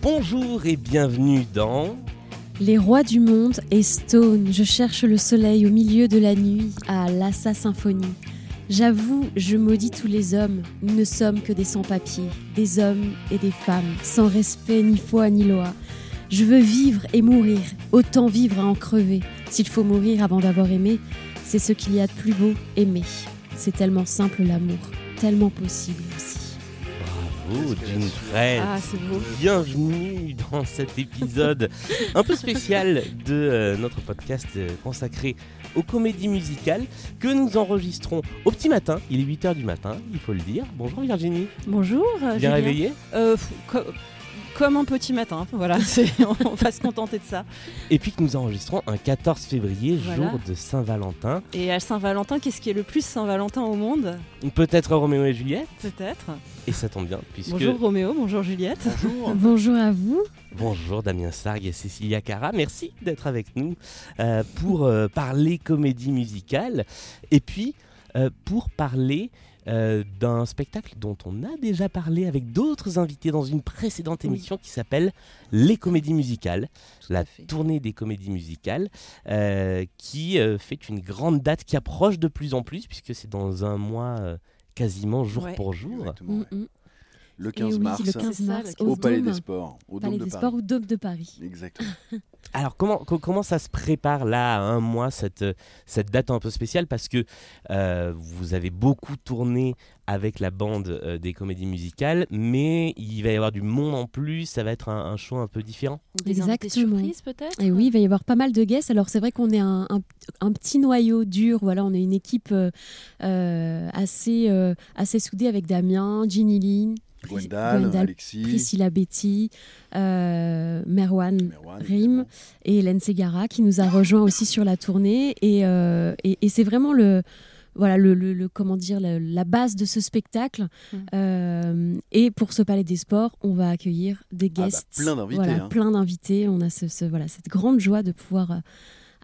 Bonjour et bienvenue dans Les rois du monde et Stone, je cherche le soleil au milieu de la nuit à Lassa Symphonie. J'avoue, je maudis tous les hommes, nous ne sommes que des sans-papiers, des hommes et des femmes, sans respect ni foi ni loi. Je veux vivre et mourir, autant vivre à en crever. S'il faut mourir avant d'avoir aimé, c'est ce qu'il y a de plus beau, aimer. C'est tellement simple l'amour, tellement possible Bravo, Jean Fred. Ah, c'est beau. Bienvenue dans cet épisode un peu spécial de euh, notre podcast euh, consacré aux comédies musicales que nous enregistrons au petit matin. Il est 8h du matin, il faut le dire. Bonjour Virginie. Bonjour. euh, Bien Julien. réveillée Euh, Comme un petit matin, voilà, c'est- on va se contenter de ça. Et puis que nous enregistrons un 14 février, Voilà. jour de Saint-Valentin. Et à Saint-Valentin, qu'est-ce qui est le plus Saint-Valentin au monde? Peut-être Roméo et Juliette. Peut-être. Et ça tombe bien, puisque... Bonjour Roméo, bonjour Juliette. Bonjour à vous. Bonjour Damien Sargue et Cécilia Cara, merci d'être avec nous euh, pour euh, parler comédie musicale et puis euh, pour parler euh, d'un spectacle dont on a déjà parlé avec d'autres invités dans une précédente Oui. émission qui s'appelle Les comédies musicales, la tournée des comédies musicales euh, qui euh, fait une grande date qui approche de plus en plus puisque c'est dans un mois euh, quasiment jour Ouais. pour jour. Le Et 15 oui, mars, le 15 C'est ça, mars le au, au Palais Dôme, des Sports, au Palais Dôme des de Sports Paris. ou Dôme de Paris. Exactement. Alors comment, co- comment ça se prépare là à un mois cette, cette date un peu spéciale? Parce que euh, vous avez beaucoup tourné avec la bande euh, des comédies musicales mais il va y avoir du monde en plus, ça va être un, un show un peu différent? Des Exactement. surprises peut-être? Et oui, il va y avoir pas mal de guests. Alors c'est vrai qu'on est un, un- un petit noyau dur. Voilà, on est une équipe euh, assez, euh, assez soudée avec Damien, Ginny Lynn, Gwendal, Gwendal, Alexis, Priscilla Betty, euh, Merwan, Merwan, Rim évidemment. et Hélène Segara qui nous a rejoint aussi sur la tournée. Et, euh, et, et c'est vraiment le voilà le, le- le- comment dire la, la base de ce spectacle. Mm. Euh, et pour ce Palais des Sports, on va accueillir des Ah bah, guests, plein d'invités, voilà, hein. plein d'invités. On a ce, ce- voilà cette grande joie de pouvoir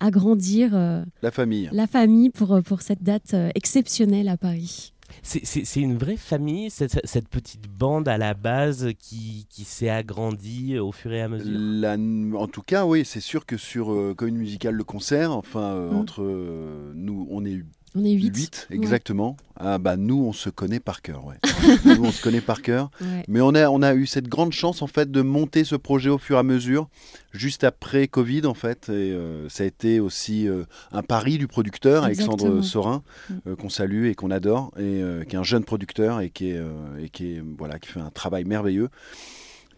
agrandir euh, La famille. la famille pour pour cette date exceptionnelle à Paris. C'est- une vraie famille, cette, cette petite bande à la base qui, qui s'est agrandie au fur et à mesure? La- en tout cas, oui, c'est sûr que sur euh, Commune Musicale, le concert, enfin, euh, Mm. entre euh, nous, on est On est 8. 8, exactement. Ah bah nous, on se connaît par cœur, ouais. nous, on se connaît par cœur. Mais on a, on a eu cette grande chance, en fait, de monter ce projet au fur et à mesure, juste après Covid, en fait. Et euh, ça a été aussi euh, un pari du producteur, Alexandre. Sorin, Mm. euh, qu'on salue et qu'on adore, et qui est un jeune producteur et qui, est, et qui, est, voilà, qui fait un travail merveilleux.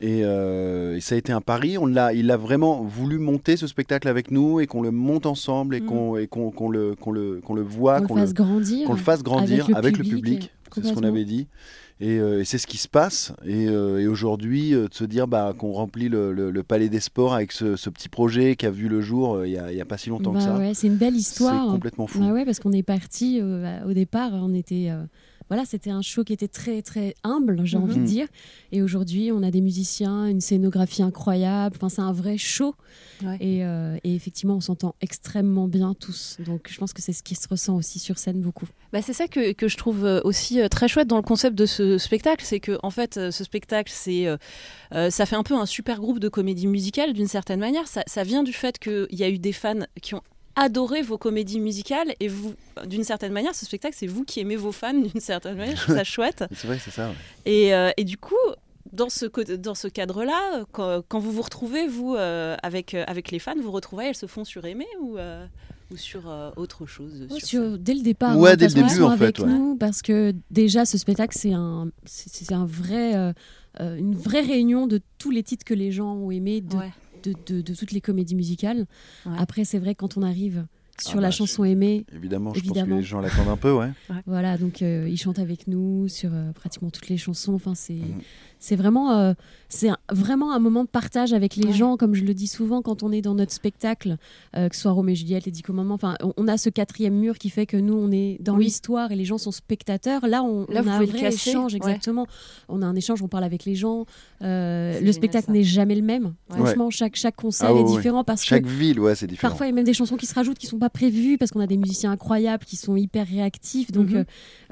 Et, euh, et ça a été un pari. On l'a, il a vraiment voulu monter ce spectacle avec nous et qu'on le monte ensemble et Mm. qu'on, et qu'on, qu'on le, qu'on le, qu'on le voit, Qu'on qu'on le fasse grandir. qu'on le fasse grandir avec avec le le public. C'est ce qu'on avait dit. Et, euh, et c'est ce qui se passe. Et, euh, et aujourd'hui, euh, de se dire bah, qu'on remplit le, le- le Palais des Sports avec ce, ce petit projet qui a vu le jour il n'y a, pas si longtemps que Bah ça. ouais, c'est une belle histoire. C'est complètement fou. Ouais, ouais, parce qu'on est parti au départ, on était voilà, c'était un show qui était très très humble, j'ai Mhm. envie de dire. Et aujourd'hui, on a des musiciens, une scénographie incroyable. Enfin, c'est un vrai show. Ouais. Et, euh, et effectivement, on s'entend extrêmement bien tous. Donc, je pense que c'est ce qui se ressent aussi sur scène beaucoup. Bah, c'est ça que, que je trouve euh, aussi euh, très chouette dans le concept de ce spectacle, c'est que en fait ce spectacle c'est euh, ça fait un peu un super groupe de comédie musicale d'une certaine manière. Ça, ça vient du fait qu'il y a eu des fans qui ont adoré vos comédies musicales et vous d'une certaine manière ce spectacle c'est vous qui aimez vos fans d'une certaine manière. Je trouve ça chouette. C'est vrai, c'est ça. ouais. Et, euh, et du coup, dans ce, co- dans ce cadre-là, quand, quand vous vous retrouvez, vous, euh, avec, euh, avec les fans, vous retrouvez, elles se font sur Aimer ou, euh, ou sur euh, autre chose Ouais, sur sur- scène dès le départ, Ouais, hein, dès le début, en fait, avec ouais. nous parce que déjà ce spectacle c'est un, c'est un vrai, une vraie réunion de tous les titres que les gens ont aimés de, Ouais. De, de- de toutes les comédies musicales. Ouais. Après c'est vrai quand on arrive sur Ah la bah, chanson aimée, Évidemment, je Évidemment. pense que les gens l'attendent un peu, ouais. voilà donc euh, ils chantent avec nous sur euh, pratiquement toutes les chansons. Enfin c'est Mhm. C'est vraiment c'est vraiment un moment de partage avec les gens, comme je le dis souvent quand on est dans notre spectacle, euh, que ce soit Roméo et Juliette, les Dix Commandements. Enfin, on, a ce quatrième mur qui fait que nous, on est dans l'histoire et les gens sont spectateurs. Là, on, a un vrai échange, exactement. On a un échange, on parle avec les gens. Euh, le spectacle n'est jamais le même. Franchement, chaque, chaque concert ah est différent parce chaque que ville, ouais, c'est différent. Parfois, il y a même des chansons qui se rajoutent qui sont pas prévues parce qu'on a des musiciens incroyables qui sont hyper réactifs. Donc, mhm.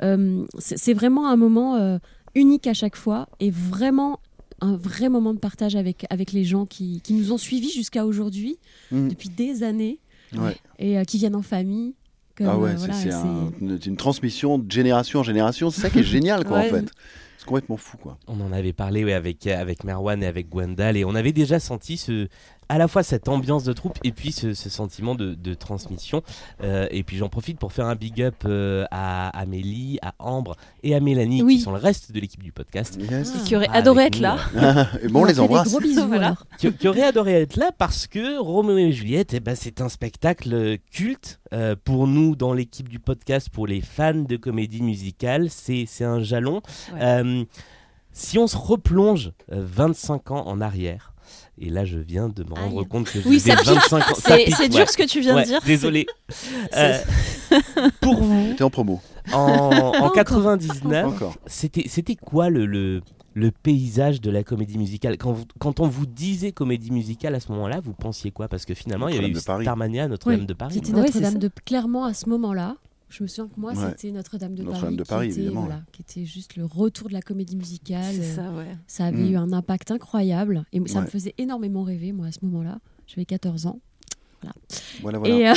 euh, c'est vraiment un moment unique à chaque fois et vraiment un vrai moment de partage avec, avec les gens qui, qui nous ont suivis jusqu'à aujourd'hui, mm. depuis des années, et euh, qui viennent en famille. ah ouais, euh, c'est une transmission de génération en génération. C'est ça qui est génial, quoi, en fait. C'est complètement fou, quoi. On en avait parlé avec, avec Merwan et avec Gwendal, et on avait déjà senti ce, à la fois cette ambiance de troupe et puis ce, sentiment de, transmission. Euh, et puis j'en profite pour faire un big up euh, à Amélie, à Ambre et à Mélanie qui sont le reste de l'équipe du podcast. Qui auraient adoré être là. et bon, on, les embrasse. Gros bisous, qui, qui auraient adoré être là parce que Roméo et Juliette, eh ben, c'est un spectacle culte euh, pour nous dans l'équipe du podcast, pour les fans de comédie musicale. C'est un jalon. si on se replonge 25 ans en arrière, et là, je viens de me rendre compte que oui, 25 ans. C'est dur ce que tu viens de dire. Désolé. Euh, pour vous. T'es en promo. En, en 99, c'était quoi le, le, le, paysage de la comédie musicale? Quand, quand on vous disait comédie musicale à ce moment-là, vous pensiez quoi? Parce que finalement, il y avait eu Starmania, Notre-Dame de Paris. C'était Notre-Dame de clairement à ce moment-là. Je me souviens que moi, c'était Notre-Dame de, Paris, qui, était, qui, était, juste le retour de la comédie musicale. Ça, ouais. ça, avait mm. eu un impact incroyable. Et ça me faisait énormément rêver, moi, à ce moment-là. J'avais 14 ans. Voilà. voilà, Et, euh...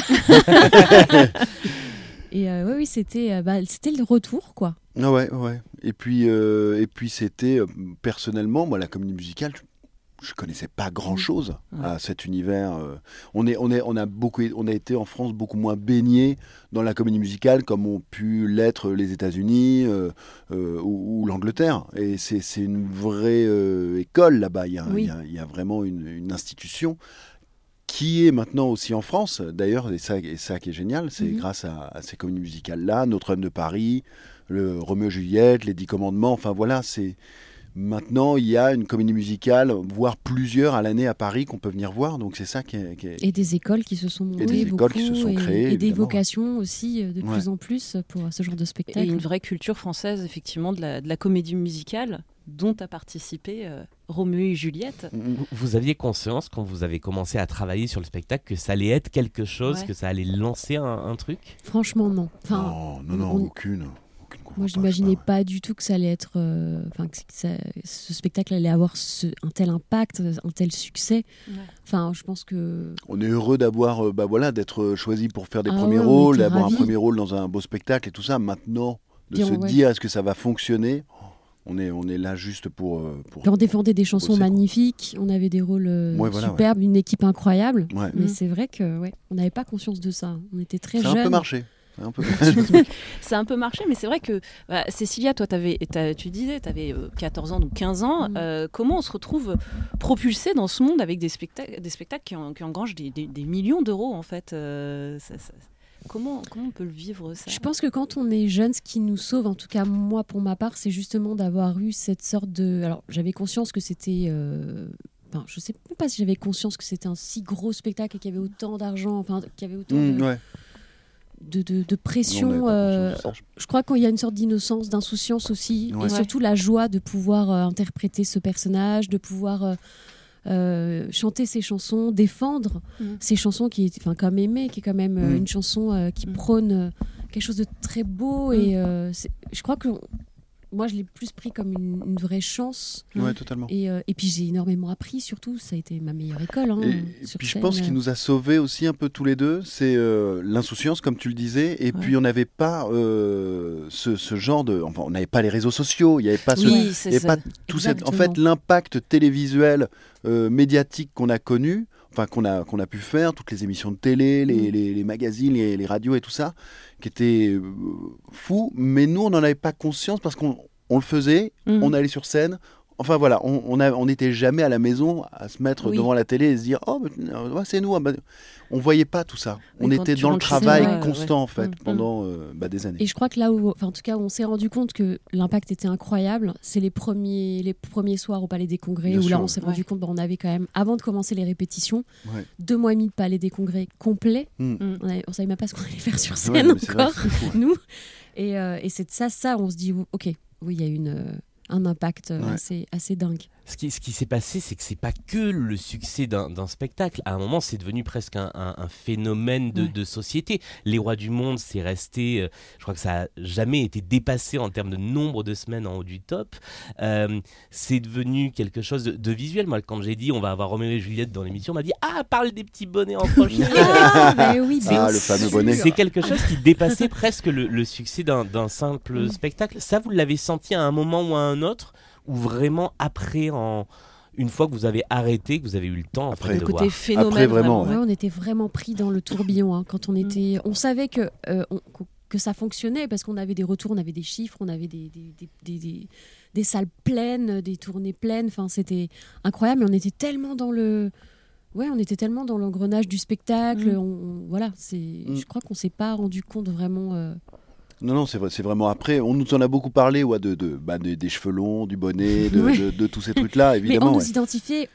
et euh, oui, c'était euh, bah, c'était le retour, quoi. Ah ouais, ouais. Et puis, euh, et puis c'était, personnellement, moi, la comédie musicale, je connaissais pas grand chose à cet univers. Euh. On, est, on, est, on, a beaucoup, on a été en France beaucoup moins baigné dans la comédie musicale comme ont pu l'être les États-Unis euh, euh, ou, l'Angleterre. Et c'est une vraie école là-bas. Il, il, y a vraiment une, institution qui est maintenant aussi en France. D'ailleurs, et ça, et ça qui est génial, c'est mhm. grâce à, ces comédies musicales-là, Notre-Dame de Paris, le Roméo Juliette, les Dix Commandements. Enfin voilà, c'est Maintenant, il y a une comédie musicale, voire plusieurs à l'année à Paris qu'on peut venir voir. Donc c'est ça qui est, Et des écoles qui se sont montées. Et des écoles qui se sont créées. Et, des vocations aussi euh, de plus en plus pour ce genre de spectacle. Et une vraie culture française, effectivement, de la, comédie musicale dont a participé euh, Roméo et Juliette. Vous aviez conscience, quand vous avez commencé à travailler sur le spectacle, que ça allait être quelque chose, que ça allait lancer un, truc? Franchement, non. Enfin, non, non, non, aucune. Moi, je n'imaginais pas du tout que ça allait être, euh, enfin, que ce spectacle allait avoir un tel impact, un tel succès. Enfin, je pense que. On est heureux d'avoir, euh, bah voilà, d'être choisi pour faire des ah premiers rôles, d'avoir un premier rôle dans un beau spectacle et tout ça. Maintenant, de se dire est-ce que ça va fonctionner? On est, on est là juste pour. Euh, pour on défendait des chansons magnifiques, on avait des rôles superbes, une équipe incroyable. Mais c'est vrai que ouais, on n'avait pas conscience de ça. On était très jeunes. Ça a un peu marché. C'est un peu marché, mais c'est vrai que bah, Cécilia, toi, avais, tu disais, tu avais 14 ans ou 15 ans. Mm. Euh, comment on se retrouve propulsé dans ce monde avec des, spectacles, des spectacles qui, en, engrangent des, millions d'euros, en fait euh, Comment, comment on peut le vivre ça? Je pense que quand on est jeune, ce qui nous sauve, en tout cas moi pour ma part, c'est justement d'avoir eu cette sorte de... Alors j'avais conscience que c'était... Euh... Enfin, je sais pas si j'avais conscience que c'était un si gros spectacle et qu'il y avait autant d'argent, enfin qu'il y avait autant mm, de de, pression. Euh, je crois qu'il y a une sorte d'innocence, d'insouciance aussi, et surtout la joie de pouvoir euh, interpréter ce personnage, de pouvoir euh, chanter ses chansons, défendre mm. ses chansons, qui est, enfin, comme Aimer, qui est quand même mm. une chanson qui mm. prône quelque chose de très beau. Et je crois que moi, je l'ai plus pris comme une, vraie chance. Ouais, totalement. Et, euh, et puis j'ai énormément appris, surtout. Ça a été ma meilleure école. Hein, et, puis je pense qu'il nous a sauvés aussi un peu tous les deux. C'est euh, l'insouciance, comme tu le disais. Et puis on n'avait pas euh, ce, ce, genre de. Enfin, on n'avait pas les réseaux sociaux. Il n'y avait pas, ce, oui, pas tout cette, En fait, l'impact télévisuel, médiatique qu'on a connu enfin qu'on a qu'on a pu faire toutes les émissions de télé les, mm. les, les magazines les, les, radios et tout ça qui était euh, fou, mais nous, on n'en avait pas conscience parce qu'on on le faisait, mhm. on allait sur scène, Enfin voilà, on n'était on jamais à la maison à se mettre devant la télé et se dire oh c'est nous. Ah, bah, on voyait pas tout ça. on était dans le travail constant en fait mm, mm. pendant euh, bah, des années. Et je crois que là où, en tout cas, on s'est rendu compte que l'impact était incroyable, c'est les premiers, les premiers soirs au Palais des Congrès où là on s'est rendu compte, bah, on avait quand même, avant de commencer les répétitions, deux mois et demi de Palais des Congrès complet. Mm. On, ne savait même pas ce qu'on allait faire sur scène encore, nous. Et, euh, et c'est ça, ça, on se dit ok, oui, il y a une, euh, un impact assez, assez dingue ce qui, ce qui s'est passé, c'est que c'est pas que le succès d'un spectacle. À un moment, c'est devenu presque un, phénomène de, société. Les Rois du Monde, c'est resté, euh, je crois que ça a jamais été dépassé en termes de nombre de semaines en haut du top. Euh, c'est devenu quelque chose de, visuel. Moi, quand j'ai dit on va avoir Roméo et Juliette dans l'émission, on m'a dit ah parle des petits bonnets en poche. ah, bah oui, ah, le fameux bonnet. C'est quelque chose qui dépassait presque le, le succès d'un simple spectacle. Ça, vous l'avez senti à un moment ou à un autre? Ou vraiment après en une fois que vous avez arrêté, que vous avez eu le temps après, de côté Phénomène, vraiment, on était vraiment pris dans le tourbillon hein, quand on mm. était. On savait que euh, que ça fonctionnait parce qu'on avait des retours, on avait des chiffres, on avait des, des, des, salles pleines, des tournées pleines. Enfin, c'était incroyable. Mais on était tellement dans le ouais, on était tellement dans l'engrenage du spectacle. Mm. voilà, c'est. Mm. Je crois qu'on s'est pas rendu compte vraiment. Euh, non, non, c'est vraiment après. On nous en a beaucoup parlé, ouais, de, de, bah, des cheveux longs, du bonnet, de, de tous ces trucs-là, évidemment. Mais on nous identifiait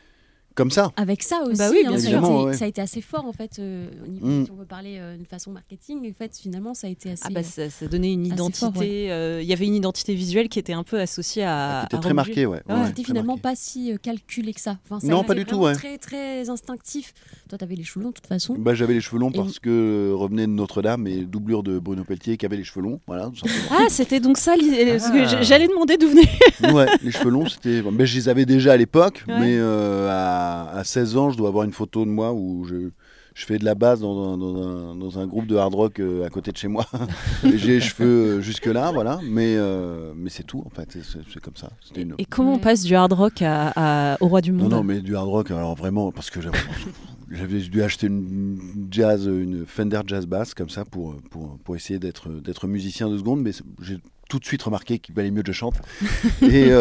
comme ça. Avec ça aussi, bah oui, hein, ça, a été, ça, a été, assez fort en fait. Euh, mm. Si on veut parler euh, de façon marketing, en fait, finalement, ça a été assez. Ah bah ça, ça donnait une identité. Euh, il y avait une identité visuelle qui était un peu associée à. Qui était très marquée, ouais. C'était finalement pas si calculé que ça. Enfin, non, pas du tout, ouais. Très très instinctif. Toi, t'avais les cheveux longs de toute façon. Bah, j'avais les cheveux longs parce que revenait de Notre-Dame et doublure de Bruno Pelletier qui avait les cheveux longs, voilà. ah, c'était donc ça. Ah. J'allais demander d'où venait. ouais, les cheveux longs, c'était. Mais je les avais déjà à l'époque, mais à 16 ans je dois avoir une photo de moi où je, je fais de la basse dans un, dans un, groupe de hard rock euh, à côté de chez moi. J'ai les cheveux euh, jusque-là, voilà. Mais, euh, mais c'est tout, en fait. C'est comme ça. Et comment on passe du hard rock à, au roi du monde Non, non, mais du hard rock, alors vraiment, parce que j'avais dû acheter une jazz, une Fender Jazz Bass, comme ça, pour, pour, pour essayer d'être musicien de seconde. Mais j'ai tout de suite remarqué qu'il valait mieux que je chante. Et.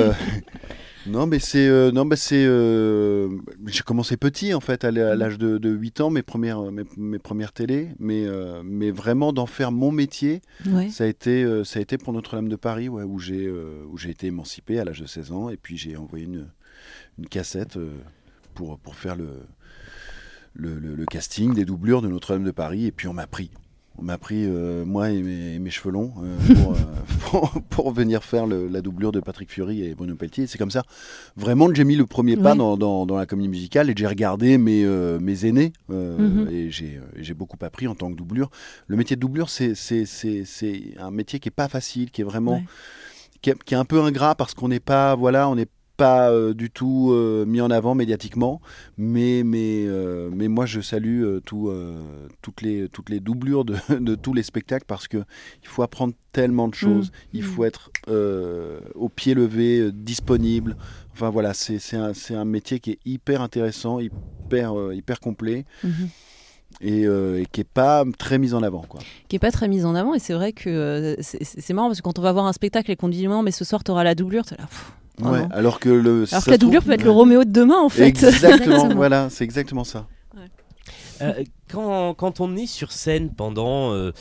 Non, mais c'est. Euh, non, mais c'est. Euh, j'ai commencé petit, en fait, à l'âge de, de, 8 ans, mes premières, mes, premières télés. Mais, euh, mais vraiment, d'en faire mon métier, ça, a été, ça a été pour Notre-Dame de Paris, ouais, où j'ai où j'ai été émancipé à l'âge de 16 ans. Et puis, j'ai envoyé une, une cassette pour, pour faire le, le, le, casting des doublures de Notre-Dame de Paris. Et puis, on m'a pris. On m'a pris, euh, moi et mes, cheveux longs, euh, euh, pour, venir faire la doublure de Patrick Fury et Bruno Pelletier. C'est comme ça, vraiment, que j'ai mis le premier pas dans, la comédie musicale et j'ai regardé mes, mes aînés mhm. et j'ai beaucoup appris en tant que doublure. Le métier de doublure, c'est un métier qui n'est pas facile, qui est vraiment. Qui est, qui est, un peu ingrat parce qu'on n'est pas voilà on n'est pas euh, du tout euh, mis en avant médiatiquement, mais, mais, euh, mais moi je salue tout, toutes, les, toutes les doublures de, de, tous les spectacles parce qu'il faut apprendre tellement de choses, mmh. il faut être au pied levé, disponible. Enfin voilà, c'est un, un, métier qui est hyper intéressant, hyper, hyper complet. Mmh. Et, et, qui n'est pas très mis en avant. Quoi. Qui n'est pas très mis en avant, et c'est vrai que c'est marrant parce que quand on va voir un spectacle et qu'on dit non, mais ce soir tu auras la doublure, tu là. Ouais, alors que le. Alors que la doublure peut être le Roméo de demain en fait. Exactement, voilà, c'est exactement ça. Euh, quand, quand, on est sur scène pendant euh,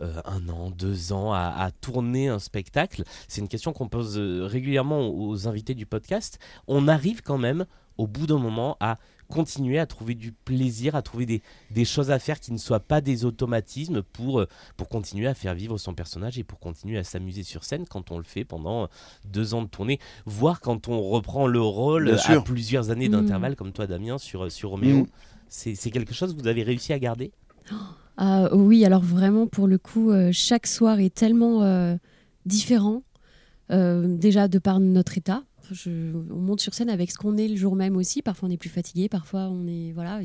euh, un an, deux ans à, à tourner un spectacle, c'est une question qu'on pose régulièrement aux invités du podcast. On arrive quand même au bout d'un moment à continuer à trouver du plaisir, à trouver des, des, choses à faire qui ne soient pas des automatismes pour, euh, pour continuer à faire vivre son personnage et pour continuer à s'amuser sur scène quand on le fait pendant deux ans de tournée, voire quand on reprend le rôle à plusieurs années mmh. d'intervalle, comme toi Damien sur, sur Roméo. Mmh. C'est quelque chose que vous avez réussi à garder? Ah, Oui, alors vraiment pour le coup, euh, chaque soir est tellement euh, différent. déjà de par notre état, on monte sur scène avec ce qu'on est le jour même aussi. Parfois on est plus fatigué, parfois on est voilà.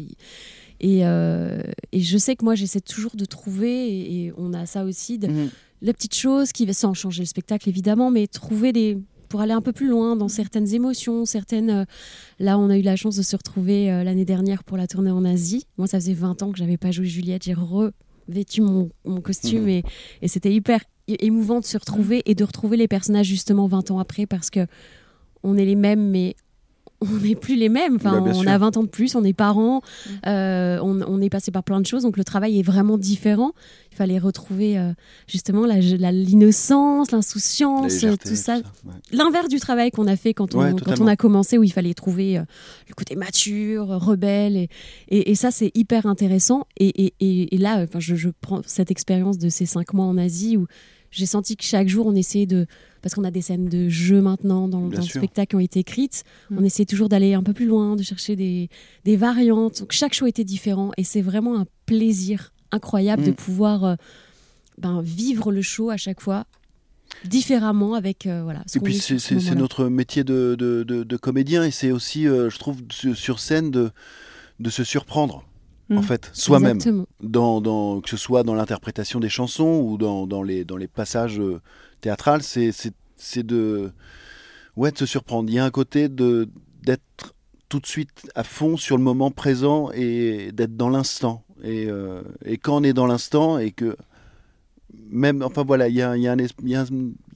Et, euh, je sais que moi j'essaie toujours de trouver et, on a ça aussi, de, mhm. la petite chose qui va sans changer le spectacle évidemment, mais trouver des pour aller un peu plus loin dans certaines émotions, certaines. Euh, là, on a eu la chance de se retrouver euh, l'année dernière pour la tournée en Asie. Moi, ça faisait 20 ans que j'avais pas joué Juliette. J'ai revêtu mon, costume mhm. et, et c'était hyper émouvant de se retrouver et de retrouver les personnages justement 20 ans après parce que on est les mêmes, mais on n'est plus les mêmes. Enfin, Bah, on sûr. a 20 ans de plus, on est parents, Mm. euh, on, on est passé par plein de choses, donc le travail est vraiment différent. Il fallait retrouver euh, justement l'innocence, La l'insouciance, tout ça. ouais. L'inverse du travail qu'on a fait quand on, Ouais, quand on a commencé, où il fallait trouver euh, le côté mature, rebelle. Et, et, et ça, c'est hyper intéressant. Et, et, et, et là, enfin, je, je prends cette expérience de ces cinq mois en Asie où j'ai senti que chaque jour, on essayait de. Parce qu'on a des scènes de jeu maintenant dans, dans le spectacle qui ont été écrites. Mm. On essayait toujours d'aller un peu plus loin, de chercher des, des variantes. Donc chaque show était différent. Et c'est vraiment un plaisir incroyable de Mm. pouvoir euh, ben, vivre le show à chaque fois différemment avec euh, voilà ce Et puis c'est ce notre métier de, de, de- de comédien et c'est aussi, euh, je trouve, sur, sur scène de, de se surprendre, en Mm. fait, soi-même. Exactement. Dans, dans, que ce soit dans l'interprétation des chansons ou dans, dans, les, dans les passages euh, théâtrales, c'est de, ouais, de se surprendre. Il y a un côté d'être tout de suite à fond sur le moment présent et d'être dans l'instant. Et, euh, et quand on est dans l'instant et que même, enfin voilà, il y a, il y a un, es- il y a un-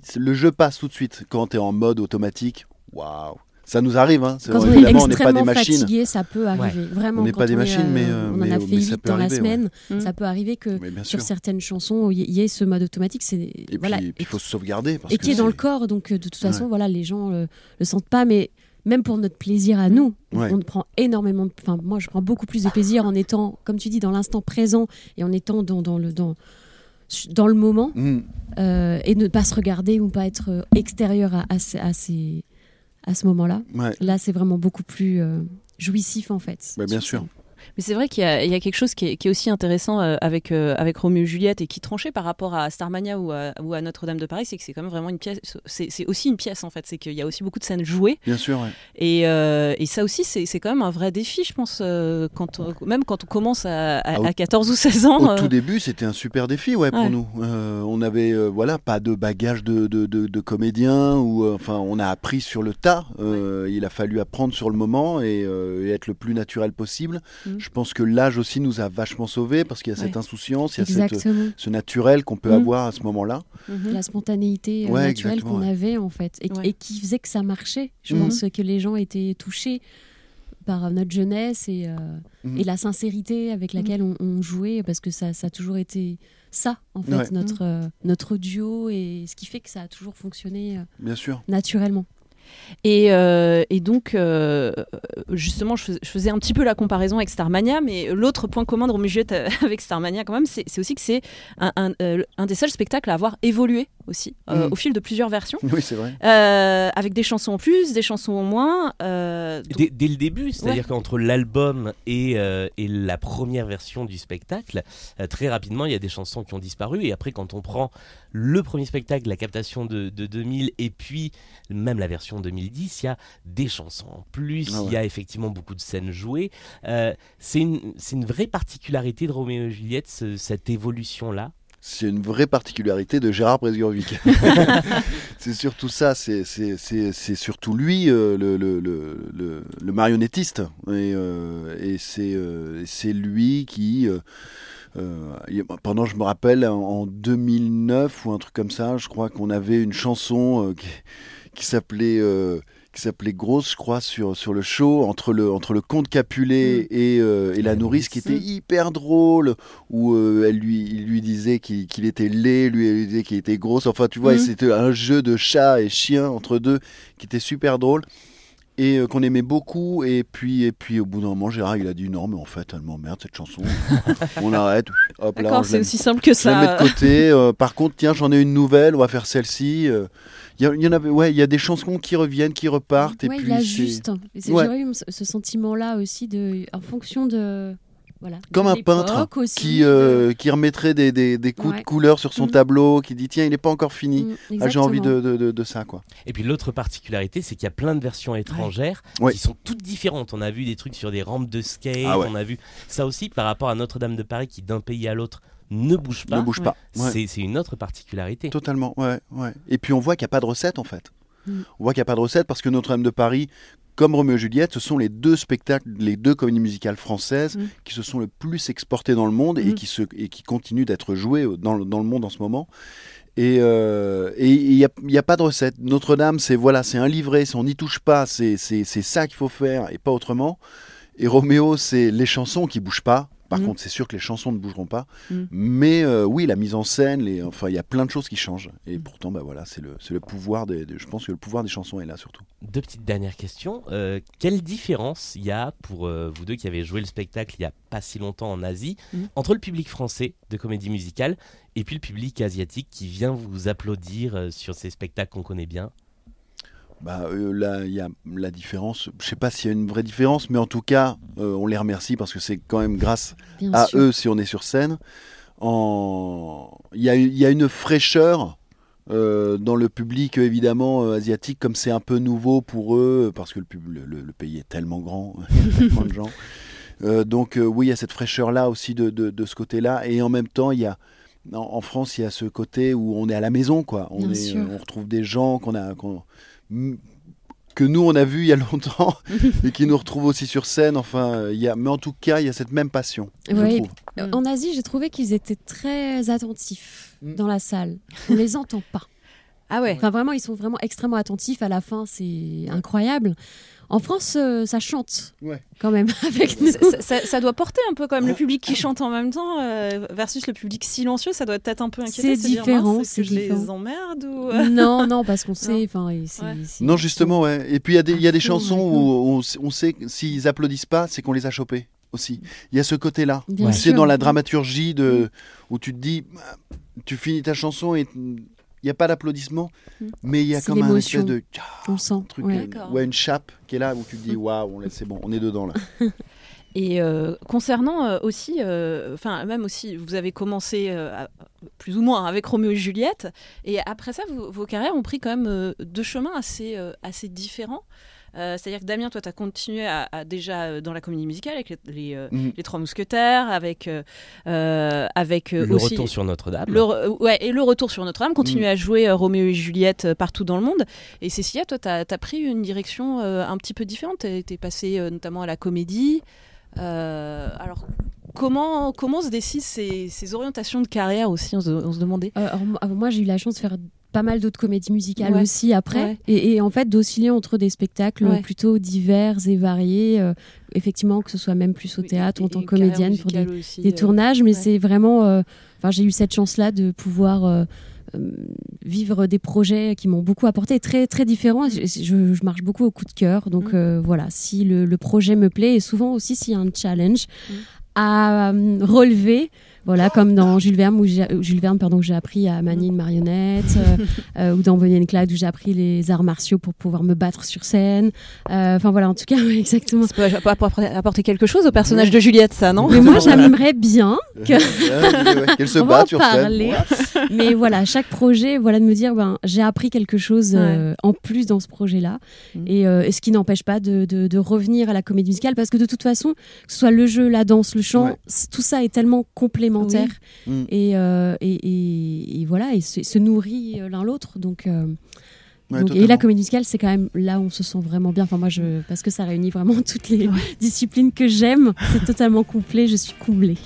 c'est- le jeu passe tout de suite quand tu es en mode automatique. Waouh, ça nous arrive. Hein. C'est- Quand on est on n'est pas des extrêmement machines. fatigué, ça peut arriver. Vraiment, On n'est pas des machines, mais, euh, euh, on en mais- a mais fait ça huit peut dans la arriver, semaine. Mm. Ça peut arriver que Mais sur certaines chansons, il y ait ce mode automatique. C'est Et voilà, puis, il faut se sauvegarder. Parce et que qui est dans le corps. Donc euh, de toute façon, Ouais. voilà, les gens euh, le sentent pas, mais même pour notre plaisir à nous, on- Ouais. on prend énormément. de- Enfin, moi, je prends beaucoup plus de plaisir en étant, comme tu dis, dans l'instant présent et en étant dans, dans le dans dans le moment Mm. euh, et ne pas se regarder ou pas être euh, extérieur à, à, ces- à, ces- à ce moment-là. Ouais. Là, c'est vraiment beaucoup plus euh, jouissif en fait. Bah, bien sûr. Mais c'est vrai qu'il y, a- il y a quelque chose qui est, qui est aussi intéressant euh, avec, euh, avec Roméo et Juliette et qui tranchait par rapport à Starmania ou à, ou à Notre-Dame de Paris, c'est que c'est quand même vraiment une pièce. C'est aussi une pièce en fait, c'est qu'il y a aussi beaucoup de scènes jouées. Bien sûr, ouais. Et, euh, et ça aussi, c'est quand même un vrai défi, je pense, euh, quand on- même quand on commence à, à- Ah, au- à 14 ou 16 ans. Au tout début, c'était un super défi, ouais, pour Ouais. nous. On avait, euh, voilà, pas de bagage de, de, de, de comédien ou, enfin, on a appris sur le tas. Il a fallu apprendre sur le moment et, et être le plus naturel possible. Mhm. Je pense que l'âge aussi nous a vachement sauvés parce qu'il y a cette Ouais. insouciance, il y a cette, Exactement. ce naturel qu'on peut Mhm. avoir à ce moment-là. mhm. La spontanéité euh, Ouais, naturelle qu'on ouais. avait en fait et, Ouais. et qui faisait que ça marchait. Je Mhm. pense que les gens étaient touchés par notre jeunesse et, euh, Mhm. et la sincérité avec laquelle on, on jouait parce que ça, ça a toujours été ça en fait Ouais. notre, euh, notre duo et ce qui fait que ça a toujours fonctionné euh, Bien sûr. naturellement. Et, euh, et donc, euh, justement, je fais- je faisais un petit peu la comparaison avec Starmania, mais l'autre point commun de Juliette euh, avec Starmania, quand même, c'est aussi que c'est un des seuls spectacles à avoir évolué aussi euh, Mhm. au fil de plusieurs versions, Oui, c'est vrai. euh, avec des chansons en plus, des chansons en moins. euh, donc- Dès, dès le début, c'est-à-dire qu'entre l'album et, euh, et la première version du spectacle, euh, très rapidement, il y a des chansons qui ont disparu. Et après, quand on prend le premier spectacle, la captation de, de 2000, et puis même la version 2010, il y a des chansons en plus, Ah ouais. il y a effectivement beaucoup de scènes jouées. Euh, c'est une, vraie particularité de Roméo et Juliette, ce- cette évolution-là? C'est une vraie particularité de Gérard Presgurvic. c'est surtout ça, c'est- surtout lui, euh, le, le, le, le- marionnettiste. Et, euh, et c'est euh, c'est lui qui, pendant, je me rappelle, en- en 2009 ou un truc comme ça, je crois qu'on avait une chanson qui, qui s'appelait... qui s'appelait Grosse, je crois, sur, sur le show, entre le, entre le comte Capulet et, euh, et la nourrice, qui était hyper drôle, où euh, elle lui, il lui disait qu'il était laid, lui elle lui disait qu'il était grosse. Enfin, tu vois, Mhm. c'était un jeu de chat et chien entre deux qui était super drôle et euh, qu'on aimait beaucoup. Et puis, et puis, au bout d'un moment, Gérard, il a dit non, mais en fait, elle m'emmerde cette chanson. on arrête. Hop là, c'est la- aussi simple que je la mets ça. de côté. Euh, par contre, tiens, j'en ai une nouvelle. On va faire celle-ci. Euh, Il y, a- y en avait, ouais, il y a des chansons qui reviennent, qui repartent. et Ouais, puis il c'est ajuste. Et c'est- Ouais. J'aurais eu ce, sentiment-là aussi de, en fonction de voilà. Comme un peintre aussi, qui, de- euh, qui remettrait des, des, des coups Ouais. de couleur sur son Mhm. tableau, qui dit tiens, il n'est pas encore fini. Mm, Ah, J'ai envie de, de, de- de ça, quoi. Et puis l'autre particularité, c'est qu'il y a plein de versions étrangères Ouais. qui sont toutes différentes. On a vu des trucs sur des rampes de skate, Ah ouais. on a vu ça aussi par rapport à Notre-Dame de Paris qui d'un pays à l'autre ne bouge pas. ne bouge pas. Ouais. C'est c'est une autre particularité. Totalement, ouais, ouais. Et puis on voit qu'il n'y a pas de recette en fait. Mm. On voit qu'il n'y a pas de recette parce que Notre-Dame de Paris, comme Roméo et Juliette, ce sont les deux spectacles, les deux comédies musicales françaises Mm. qui se sont le plus exportées dans le monde et, Mm. qui se, et qui continuent d'être jouées dans, le- dans le monde en ce moment. Et euh, il n'y a, y a, pas de recette. Notre-Dame, c'est voilà, c'est un livret, si on n'y touche pas, c'est ça qu'il faut faire et pas autrement. Et Roméo, c'est les chansons qui bougent pas. Par mm. contre, c'est sûr que les chansons ne bougeront pas. Mm. Mais euh, oui, la mise en scène, les, enfin, il y a plein de choses qui changent. Et mm. pourtant, bah voilà, c'est le, le, pouvoir des, je pense que le pouvoir des chansons est là surtout. Deux petites dernières questions. Euh, quelle différence il y a pour euh, vous deux qui avez joué le spectacle il n'y a pas si longtemps en Asie entre le public français de comédie musicale et puis le public asiatique qui vient vous applaudir sur ces spectacles qu'on connaît bien? Bah, euh, là, il y a la différence. Je sais pas s'il y a une vraie différence, mais en tout cas, euh, on les remercie parce que c'est quand même grâce à eux si on est sur scène. En... Il, y a, il y a une fraîcheur euh, dans le public évidemment asiatique, comme c'est un peu nouveau pour eux, parce que le, le, pays est tellement grand, il y a tellement de gens. donc oui, il y a cette fraîcheur-là aussi de, de, de ce côté-là. Et en même temps, il y a... En, France, il y a ce côté où on est à la maison, quoi. On, est, on retrouve des gens qu'on a, que nous on a vu il y a longtemps et qui nous retrouvent aussi sur scène. Enfin, il y a, mais en tout cas, il y a cette même passion. Oui. En Asie, j'ai trouvé qu'ils étaient très attentifs mm. dans la salle. On les entend pas. Ah ouais. Enfin, vraiment, ils sont vraiment extrêmement attentifs. À la fin, c'est incroyable. En France, euh, ça chante quand même avec nous. Ça, doit porter un peu quand même le public qui chante en même temps euh, versus le public silencieux. Ça doit être un peu inquiétant. C'est différent. C'est je les emmerde ou Non, non, parce qu'on sait. Enfin, non, justement, ouais. Et puis il y a des, y a des chansons où on, sait que s'ils applaudissent pas, c'est qu'on les a chopés aussi. Il y a ce côté-là. C'est dans la dramaturgie de où tu te dis, tu finis ta chanson et il n'y a pas d'applaudissement, hmm. mais il y a comme un espèce de on sent. truc, ouais. Euh, une chape qui est là où tu te dis hmm. waouh, c'est bon, on est dedans là. Et euh, concernant euh, aussi, enfin même aussi, vous avez commencé plus ou moins avec Roméo et Juliette, et après ça, vos carrières ont pris quand même deux chemins assez, assez différents. Euh, c'est-à-dire que Damien, toi, tu as continué à, déjà euh, dans la comédie musicale avec les, euh, mhm. Trois Mousquetaires, avec, avec le retour sur Notre-Dame. ouais, et le retour sur Notre-Dame, continuer mhm. à jouer Roméo et Juliette partout dans le monde. Et Cécilia, toi, tu as, pris une direction un petit peu différente. Tu es passée notamment à la comédie. alors, comment, comment se décident ces, orientations de carrière aussi, on se, demandait? Moi, j'ai eu la chance de faire pas mal d'autres comédies musicales aussi après. Et, en fait, d'osciller entre des spectacles plutôt divers et variés. Euh, effectivement, que ce soit même plus au théâtre ou en tant que comédienne pour des, euh, tournages. Mais c'est vraiment. Euh, enfin, j'ai eu cette chance-là de pouvoir. vivre des projets qui m'ont beaucoup apporté, très très différents. Je, marche beaucoup au coup de cœur, donc mm. voilà. Si le, projet me plaît et souvent aussi s'il y a un challenge mm. à relever, voilà, comme dans Jules Verne, où Jules Verne, pardon, j'ai appris à manier une marionnette, euh, euh, ou dans Bonnie and Clyde, où j'ai appris les arts martiaux pour pouvoir me battre sur scène. Euh, enfin voilà, en tout cas, exactement. Ça peut apporter quelque chose au personnage de Juliette, ça, non? Mais moi, j'aimerais bien qu'elle se batte sur scène. Mais voilà, chaque projet, voilà, de me dire, ben, j'ai appris quelque chose en plus dans ce projet-là, mm. et, ce qui n'empêche pas de, revenir à la comédie musicale, parce que de toute façon, que ce soit le jeu, la danse, le chant, tout ça est tellement complémentaire Mm. Euh, et, et, voilà, et se, nourrit euh, l'un l'autre. Donc, euh, et la comédie musicale, c'est quand même là où on se sent vraiment bien. Enfin, moi, je, parce que ça réunit vraiment toutes les disciplines que j'aime. C'est totalement complet. Je suis comblée.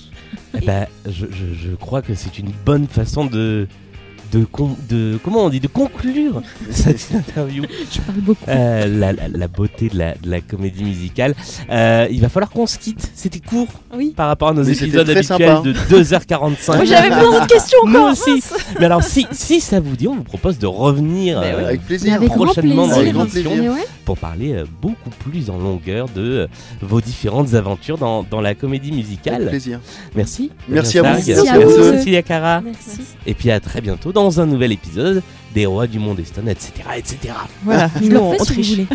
Ben, je, je, crois que c'est une bonne façon de, de, de, comment on dit de conclure cette interview. Je parle beaucoup. Euh, la, beauté de la, comédie musicale. Euh, il va falloir qu'on se quitte. C'était court oui. par rapport à nos épisodes habituels de 2h45. J'avais plein d'autres questions encore. aussi. Mais alors si, si ça vous dit, on vous propose de revenir euh, avec plaisir. prochainement dans l'émission pour parler beaucoup plus en longueur de vos différentes aventures dans, dans la comédie musicale. Avec plaisir. Merci. Merci à vous. Merci à vous. Cara. Merci. Et puis à très bientôt dans dans un nouvel épisode des Rois du Monde Eston, etc. etc. Voilà, je le refais si vous voulez.